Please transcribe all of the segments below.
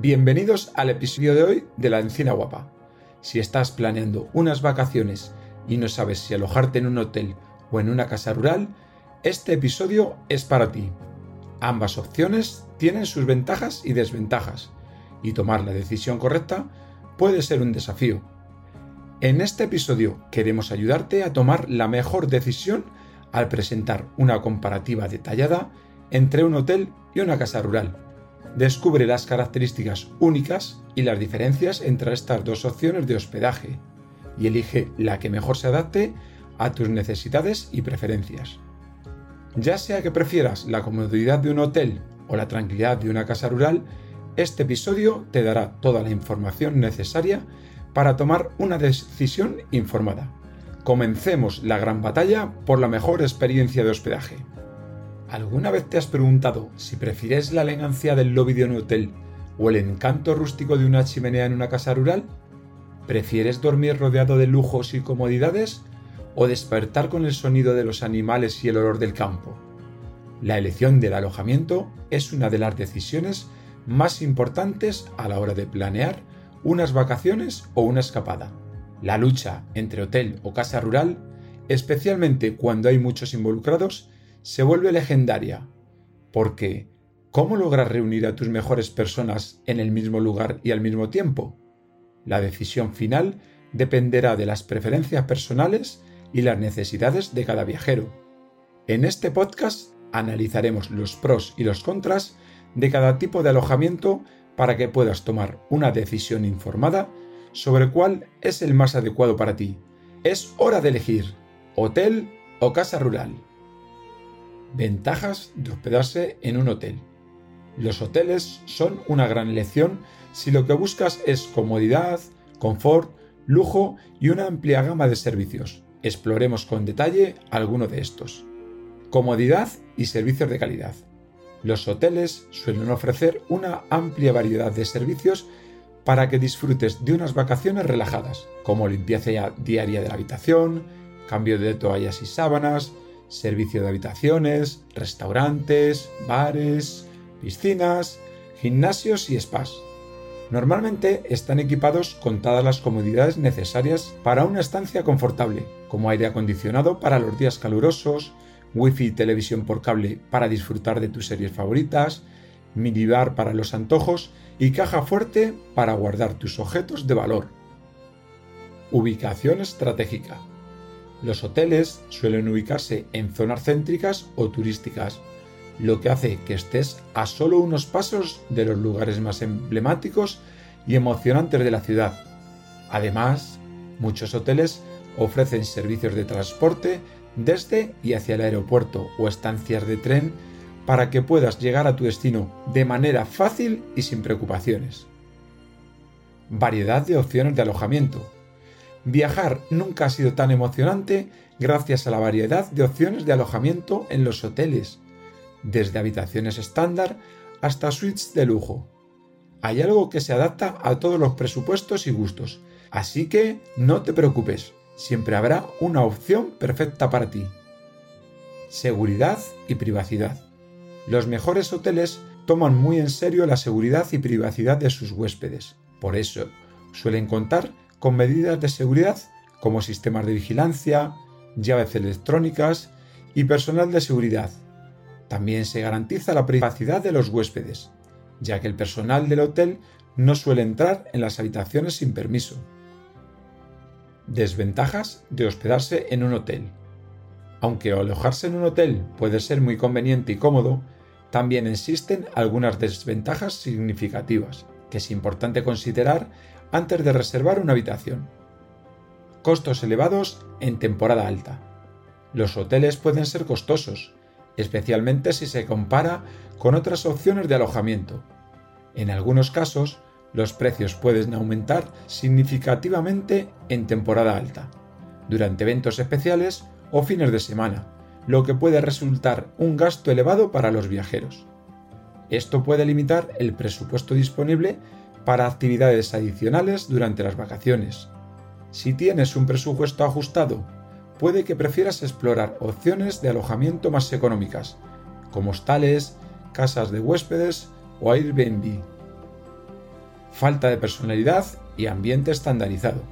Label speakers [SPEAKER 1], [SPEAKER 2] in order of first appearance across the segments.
[SPEAKER 1] Bienvenidos al episodio de hoy de La Encina Guapa. Si estás planeando unas vacaciones y no sabes si alojarte en un hotel o en una casa rural, este episodio es para ti. Ambas opciones tienen sus ventajas y desventajas, y tomar la decisión correcta puede ser un desafío. En este episodio queremos ayudarte a tomar la mejor decisión al presentar una comparativa detallada entre un hotel y una casa rural. Descubre las características únicas y las diferencias entre estas dos opciones de hospedaje y elige la que mejor se adapte a tus necesidades y preferencias. Ya sea que prefieras la comodidad de un hotel o la tranquilidad de una casa rural, este episodio te dará toda la información necesaria para tomar una decisión informada. Comencemos la gran batalla por la mejor experiencia de hospedaje. ¿Alguna vez te has preguntado si prefieres la elegancia del lobby de un hotel o el encanto rústico de una chimenea en una casa rural? ¿Prefieres dormir rodeado de lujos y comodidades o despertar con el sonido de los animales y el olor del campo? La elección del alojamiento es una de las decisiones más importantes a la hora de planear unas vacaciones o una escapada. La lucha entre hotel o casa rural, especialmente cuando hay muchos involucrados, se vuelve legendaria, porque ¿cómo logras reunir a tus mejores personas en el mismo lugar y al mismo tiempo? La decisión final dependerá de las preferencias personales y las necesidades de cada viajero. En este podcast analizaremos los pros y los contras de cada tipo de alojamiento para que puedas tomar una decisión informada sobre cuál es el más adecuado para ti. Es hora de elegir hotel o casa rural. Ventajas de hospedarse en un hotel. Los hoteles son una gran elección si lo que buscas es comodidad, confort, lujo y una amplia gama de servicios. Exploremos con detalle alguno de estos. Comodidad y servicios de calidad. Los hoteles suelen ofrecer una amplia variedad de servicios para que disfrutes de unas vacaciones relajadas, como limpieza diaria de la habitación, cambio de toallas y sábanas, servicio de habitaciones, restaurantes, bares, piscinas, gimnasios y spas. Normalmente están equipados con todas las comodidades necesarias para una estancia confortable, como aire acondicionado para los días calurosos, wifi y televisión por cable para disfrutar de tus series favoritas, minibar para los antojos y caja fuerte para guardar tus objetos de valor. Ubicación estratégica. Los hoteles suelen ubicarse en zonas céntricas o turísticas, lo que hace que estés a solo unos pasos de los lugares más emblemáticos y emocionantes de la ciudad. Además, muchos hoteles ofrecen servicios de transporte desde y hacia el aeropuerto o estancias de tren para que puedas llegar a tu destino de manera fácil y sin preocupaciones. Variedad de opciones de alojamiento. Viajar nunca ha sido tan emocionante gracias a la variedad de opciones de alojamiento en los hoteles, desde habitaciones estándar hasta suites de lujo. Hay algo que se adapta a todos los presupuestos y gustos, así que no te preocupes, siempre habrá una opción perfecta para ti. Seguridad y privacidad. Los mejores hoteles toman muy en serio la seguridad y privacidad de sus huéspedes. Por eso, suelen contar con medidas de seguridad como sistemas de vigilancia, llaves electrónicas y personal de seguridad. También se garantiza la privacidad de los huéspedes, ya que el personal del hotel no suele entrar en las habitaciones sin permiso. Desventajas de hospedarse en un hotel. Aunque alojarse en un hotel puede ser muy conveniente y cómodo, también existen algunas desventajas significativas que es importante considerar antes de reservar una habitación. Costos elevados en temporada alta. Los hoteles pueden ser costosos, especialmente si se compara con otras opciones de alojamiento. En algunos casos, los precios pueden aumentar significativamente en temporada alta, durante eventos especiales o fines de semana, lo que puede resultar un gasto elevado para los viajeros. Esto puede limitar el presupuesto disponible para actividades adicionales durante las vacaciones. Si tienes un presupuesto ajustado, puede que prefieras explorar opciones de alojamiento más económicas, como hostales, casas de huéspedes o Airbnb. falta de personalidad y ambiente estandarizado.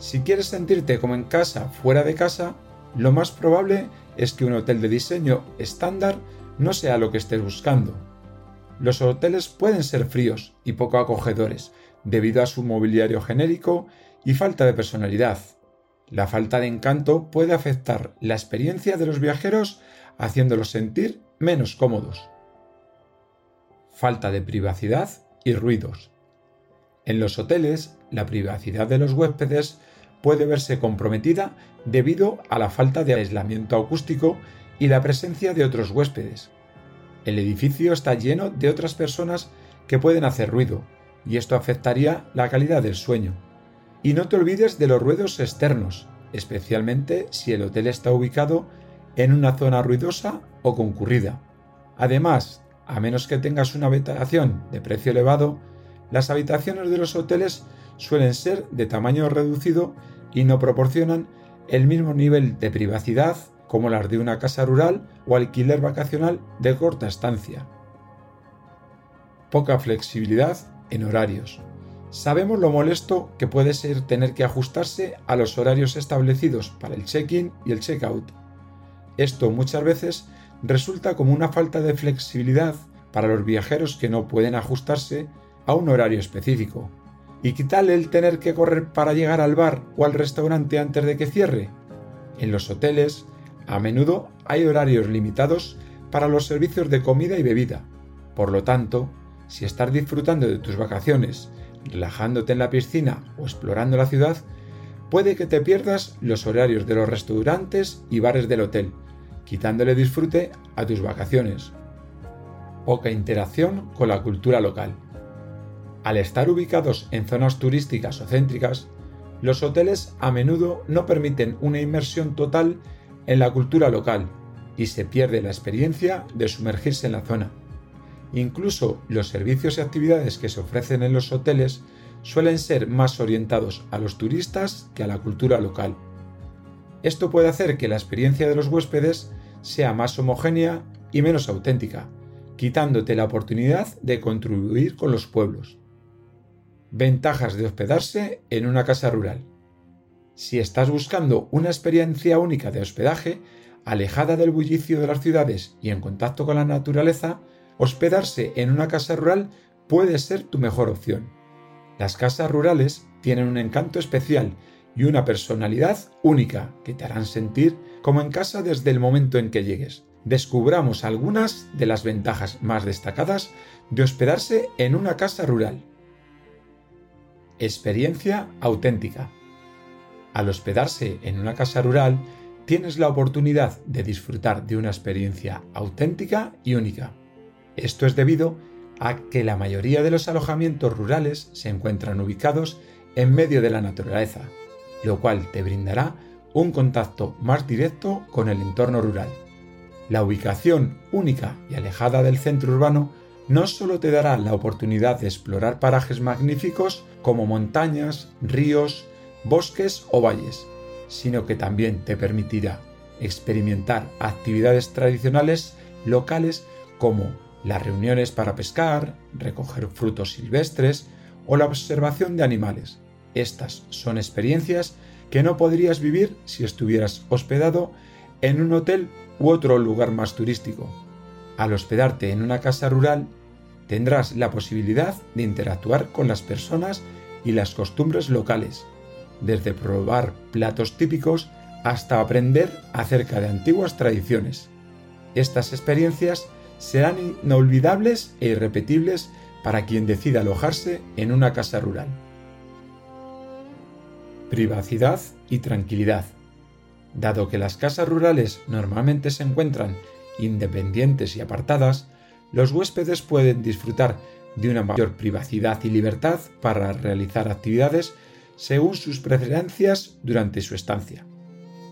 [SPEAKER 1] Si quieres sentirte como en casa fuera de casa, lo más probable es que un hotel de diseño estándar no sea lo que estés buscando. Los hoteles pueden ser fríos y poco acogedores debido a su mobiliario genérico y falta de personalidad. La falta de encanto puede afectar la experiencia de los viajeros haciéndolos sentir menos cómodos. Falta de privacidad y ruidos. En los hoteles, la privacidad de los huéspedes puede verse comprometida debido a la falta de aislamiento acústico y la presencia de otros huéspedes. El edificio está lleno de otras personas que pueden hacer ruido, y esto afectaría la calidad del sueño. Y no te olvides de los ruidos externos, especialmente si el hotel está ubicado en una zona ruidosa o concurrida. Además, a menos que tengas una habitación de precio elevado, las habitaciones de los hoteles suelen ser de tamaño reducido y no proporcionan el mismo nivel de privacidad como las de una casa rural o alquiler vacacional de corta estancia. Poca flexibilidad en horarios. Sabemos lo molesto que puede ser tener que ajustarse a los horarios establecidos para el check-in y el check-out. Esto muchas veces resulta como una falta de flexibilidad para los viajeros que no pueden ajustarse a un horario específico. ¿Y qué tal el tener que correr para llegar al bar o al restaurante antes de que cierre? En los hoteles, a menudo hay horarios limitados para los servicios de comida y bebida. Por lo tanto, si estás disfrutando de tus vacaciones, relajándote en la piscina o explorando la ciudad, puede que te pierdas los horarios de los restaurantes y bares del hotel, quitándole disfrute a tus vacaciones. Poca interacción con la cultura local. Al estar ubicados en zonas turísticas o céntricas, los hoteles a menudo no permiten una inmersión total en la cultura local y se pierde la experiencia de sumergirse en la zona. Incluso los servicios y actividades que se ofrecen en los hoteles suelen ser más orientados a los turistas que a la cultura local. Esto puede hacer que la experiencia de los huéspedes sea más homogénea y menos auténtica, quitándote la oportunidad de contribuir con los pueblos. Ventajas de hospedarse en una casa rural. Si estás buscando una experiencia única de hospedaje, alejada del bullicio de las ciudades y en contacto con la naturaleza, hospedarse en una casa rural puede ser tu mejor opción. Las casas rurales tienen un encanto especial y una personalidad única que te harán sentir como en casa desde el momento en que llegues. Descubramos algunas de las ventajas más destacadas de hospedarse en una casa rural. Experiencia auténtica. Al hospedarse en una casa rural, tienes la oportunidad de disfrutar de una experiencia auténtica y única. Esto es debido a que la mayoría de los alojamientos rurales se encuentran ubicados en medio de la naturaleza, lo cual te brindará un contacto más directo con el entorno rural. La ubicación única y alejada del centro urbano no solo te dará la oportunidad de explorar parajes magníficos como montañas, ríos, bosques o valles, sino que también te permitirá experimentar actividades tradicionales locales como las reuniones para pescar, recoger frutos silvestres o la observación de animales. Estas son experiencias que no podrías vivir si estuvieras hospedado en un hotel u otro lugar más turístico. Al hospedarte en una casa rural, tendrás la posibilidad de interactuar con las personas y las costumbres locales, desde probar platos típicos hasta aprender acerca de antiguas tradiciones. Estas experiencias serán inolvidables e irrepetibles para quien decida alojarse en una casa rural. Privacidad y tranquilidad. Dado que las casas rurales normalmente se encuentran independientes y apartadas, los huéspedes pueden disfrutar de una mayor privacidad y libertad para realizar actividades según sus preferencias durante su estancia.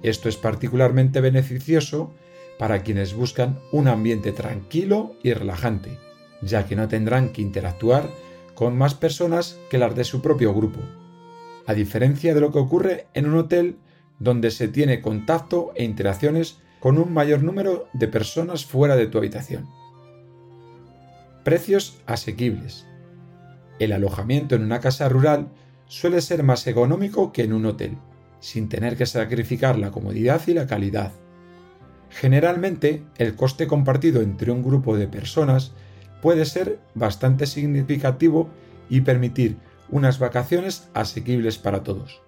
[SPEAKER 1] Esto es particularmente beneficioso para quienes buscan un ambiente tranquilo y relajante, ya que no tendrán que interactuar con más personas que las de su propio grupo, a diferencia de lo que ocurre en un hotel donde se tiene contacto e interacciones con un mayor número de personas fuera de tu habitación. Precios asequibles. el alojamiento en una casa rural suele ser más económico que en un hotel, sin tener que sacrificar la comodidad y la calidad. Generalmente, el coste compartido entre un grupo de personas puede ser bastante significativo y permitir unas vacaciones asequibles para todos.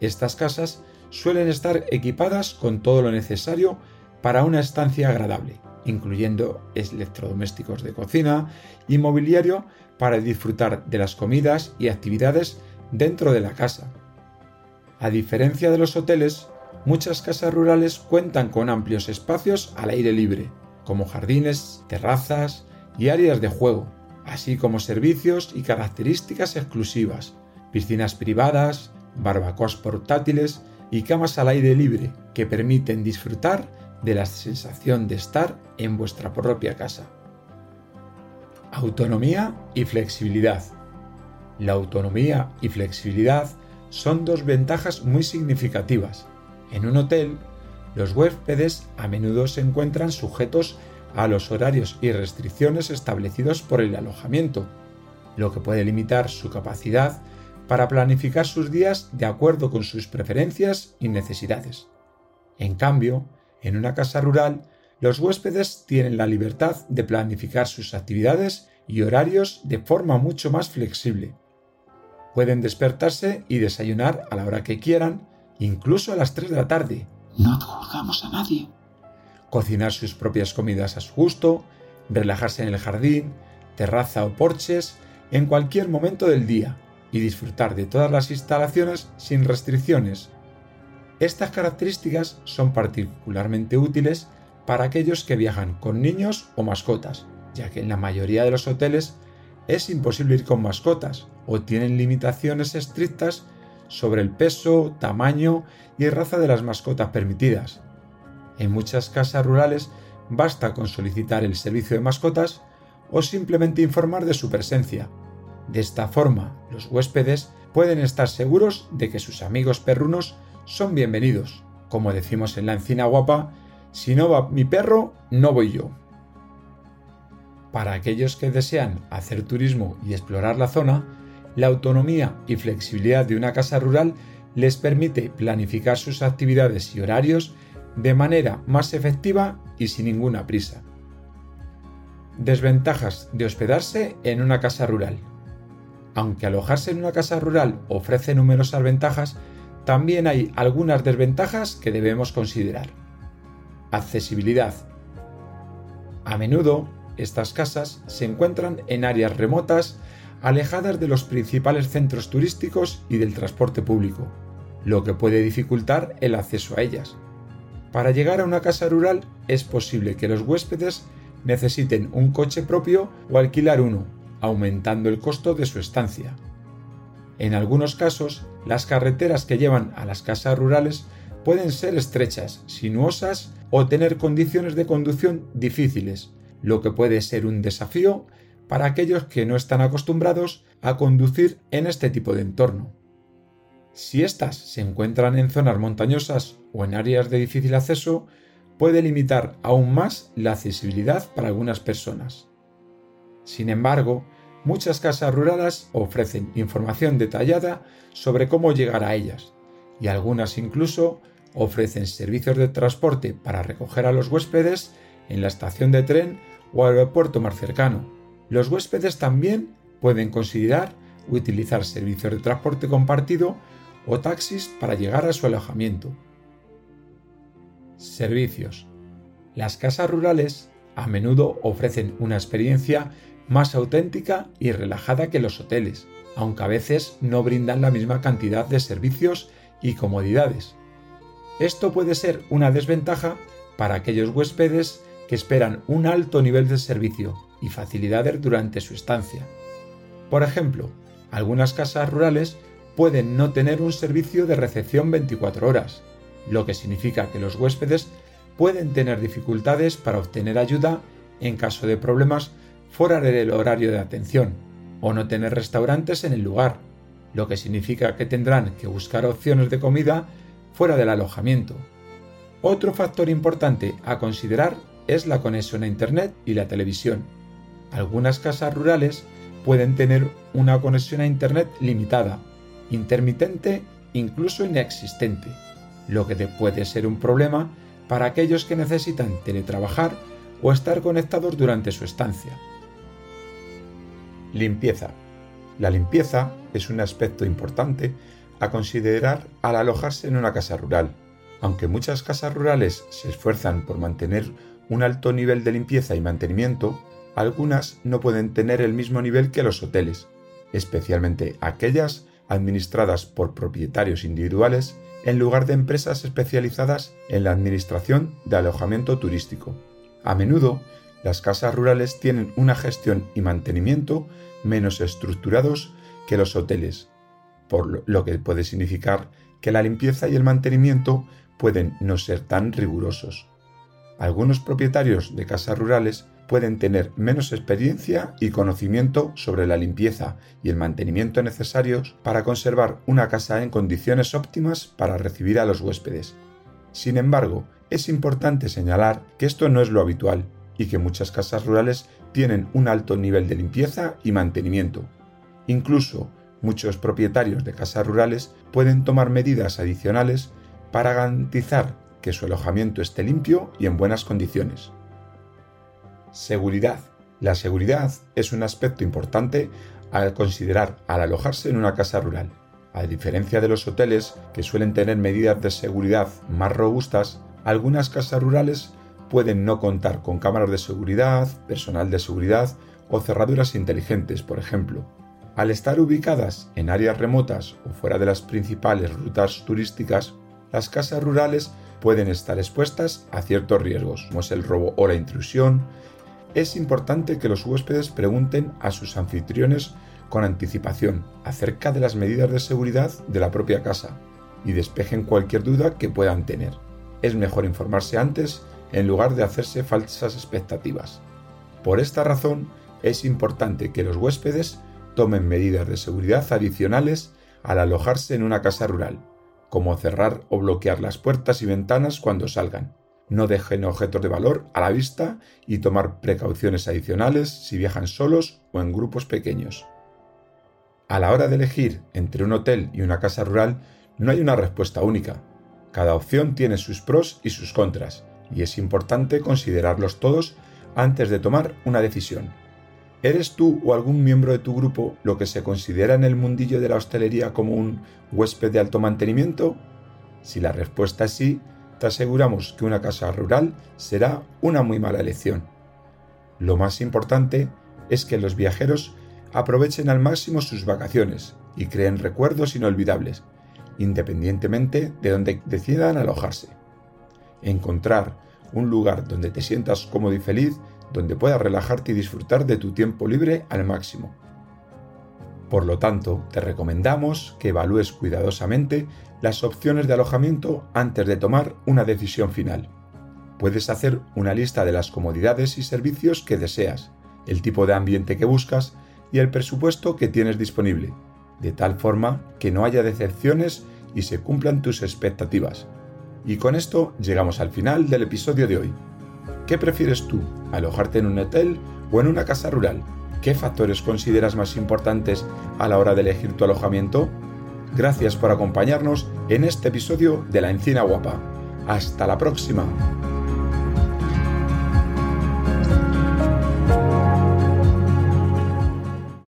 [SPEAKER 1] Estas casas suelen estar equipadas con todo lo necesario para una estancia agradable, incluyendo electrodomésticos de cocina y mobiliario para disfrutar de las comidas y actividades dentro de la casa. A diferencia de los hoteles, muchas casas rurales cuentan con amplios espacios al aire libre, como jardines, terrazas y áreas de juego, así como servicios y características exclusivas, piscinas privadas, barbacoas portátiles y camas al aire libre que permiten disfrutar de la sensación de estar en vuestra propia casa. Autonomía y flexibilidad. La autonomía y flexibilidad son dos ventajas muy significativas. En un hotel, los huéspedes a menudo se encuentran sujetos a los horarios y restricciones establecidos por el alojamiento, lo que puede limitar su capacidad para planificar sus días de acuerdo con sus preferencias y necesidades. En cambio, en una casa rural, los huéspedes tienen la libertad de planificar sus actividades y horarios de forma mucho más flexible. Pueden despertarse y desayunar a la hora que quieran, incluso a las 3 de la tarde.
[SPEAKER 2] No juzgamos a nadie.
[SPEAKER 1] Cocinar sus propias comidas a su gusto, relajarse en el jardín, terraza o porches en cualquier momento del día y disfrutar de todas las instalaciones sin restricciones. Estas características son particularmente útiles para aquellos que viajan con niños o mascotas, ya que en la mayoría de los hoteles es imposible ir con mascotas o tienen limitaciones estrictas sobre el peso, tamaño y raza de las mascotas permitidas. En muchas casas rurales basta con solicitar el servicio de mascotas o simplemente informar de su presencia, de esta forma, los huéspedes pueden estar seguros de que sus amigos perrunos son bienvenidos. Como decimos en la encina guapa, si no va mi perro, no voy yo. Para aquellos que desean hacer turismo y explorar la zona, la autonomía y flexibilidad de una casa rural les permite planificar sus actividades y horarios de manera más efectiva y sin ninguna prisa. Desventajas de hospedarse en una casa rural. Aunque alojarse en una casa rural ofrece numerosas ventajas, también hay algunas desventajas que debemos considerar. Accesibilidad. A menudo, estas casas se encuentran en áreas remotas, alejadas de los principales centros turísticos y del transporte público, lo que puede dificultar el acceso a ellas. Para llegar a una casa rural es posible que los huéspedes necesiten un coche propio o alquilar uno, aumentando el costo de su estancia. En algunos casos, las carreteras que llevan a las casas rurales pueden ser estrechas, sinuosas o tener condiciones de conducción difíciles, lo que puede ser un desafío para aquellos que no están acostumbrados a conducir en este tipo de entorno. Si éstas se encuentran en zonas montañosas o en áreas de difícil acceso, puede limitar aún más la accesibilidad para algunas personas. Sin embargo, muchas casas rurales ofrecen información detallada sobre cómo llegar a ellas, y algunas incluso ofrecen servicios de transporte para recoger a los huéspedes en la estación de tren o aeropuerto más cercano. Los huéspedes también pueden considerar utilizar servicios de transporte compartido o taxis para llegar a su alojamiento. Servicios. Las casas rurales a menudo ofrecen una experiencia más auténtica y relajada que los hoteles, aunque a veces no brindan la misma cantidad de servicios y comodidades. Esto puede ser una desventaja para aquellos huéspedes que esperan un alto nivel de servicio y facilidades durante su estancia. Por ejemplo, algunas casas rurales pueden no tener un servicio de recepción 24 horas, lo que significa que los huéspedes pueden tener dificultades para obtener ayuda en caso de problemas fuera del horario de atención o no tener restaurantes en el lugar, lo que significa que tendrán que buscar opciones de comida fuera del alojamiento. Otro factor importante a considerar es la conexión a Internet y la televisión. Algunas casas rurales pueden tener una conexión a Internet limitada, intermitente, incluso inexistente, lo que puede ser un problema para aquellos que necesitan teletrabajar o estar conectados durante su estancia. Limpieza. La limpieza es un aspecto importante a considerar al alojarse en una casa rural. Aunque muchas casas rurales se esfuerzan por mantener un alto nivel de limpieza y mantenimiento, algunas no pueden tener el mismo nivel que los hoteles, especialmente aquellas administradas por propietarios individuales en lugar de empresas especializadas en la administración de alojamiento turístico. A menudo, las casas rurales tienen una gestión y mantenimiento menos estructurados que los hoteles, por lo que puede significar que la limpieza y el mantenimiento pueden no ser tan rigurosos. Algunos propietarios de casas rurales pueden tener menos experiencia y conocimiento sobre la limpieza y el mantenimiento necesarios para conservar una casa en condiciones óptimas para recibir a los huéspedes. Sin embargo, es importante señalar que esto no es lo habitual y que muchas casas rurales tienen un alto nivel de limpieza y mantenimiento. Incluso muchos propietarios de casas rurales pueden tomar medidas adicionales para garantizar que su alojamiento esté limpio y en buenas condiciones. Seguridad. La seguridad es un aspecto importante al considerar al alojarse en una casa rural. A diferencia de los hoteles, que suelen tener medidas de seguridad más robustas, algunas casas rurales pueden no contar con cámaras de seguridad, personal de seguridad o cerraduras inteligentes, por ejemplo. Al estar ubicadas en áreas remotas o fuera de las principales rutas turísticas, las casas rurales pueden estar expuestas a ciertos riesgos, como es el robo o la intrusión, es importante que los huéspedes pregunten a sus anfitriones con anticipación acerca de las medidas de seguridad de la propia casa y despejen cualquier duda que puedan tener. Es mejor informarse antes en lugar de hacerse falsas expectativas. Por esta razón, es importante que los huéspedes tomen medidas de seguridad adicionales al alojarse en una casa rural, como cerrar o bloquear las puertas y ventanas cuando salgan, no dejen objetos de valor a la vista y tomar precauciones adicionales si viajan solos o en grupos pequeños. A la hora de elegir entre un hotel y una casa rural no hay una respuesta única. Cada opción tiene sus pros y sus contras, y es importante considerarlos todos antes de tomar una decisión. ¿Eres tú o algún miembro de tu grupo lo que se considera en el mundillo de la hostelería como un huésped de alto mantenimiento? Si la respuesta es sí, te aseguramos que una casa rural será una muy mala elección. Lo más importante es que los viajeros aprovechen al máximo sus vacaciones y creen recuerdos inolvidables, independientemente de donde decidan alojarse. Encontrar un lugar donde te sientas cómodo y feliz, donde puedas relajarte y disfrutar de tu tiempo libre al máximo. Por lo tanto, te recomendamos que evalúes cuidadosamente las opciones de alojamiento antes de tomar una decisión final. Puedes hacer una lista de las comodidades y servicios que deseas, el tipo de ambiente que buscas y el presupuesto que tienes disponible, de tal forma que no haya decepciones y se cumplan tus expectativas. Y con esto llegamos al final del episodio de hoy. ¿Qué prefieres tú, alojarte en un hotel o en una casa rural? ¿Qué factores consideras más importantes a la hora de elegir tu alojamiento? Gracias por acompañarnos en este episodio de La Encina Guapa. Hasta la próxima.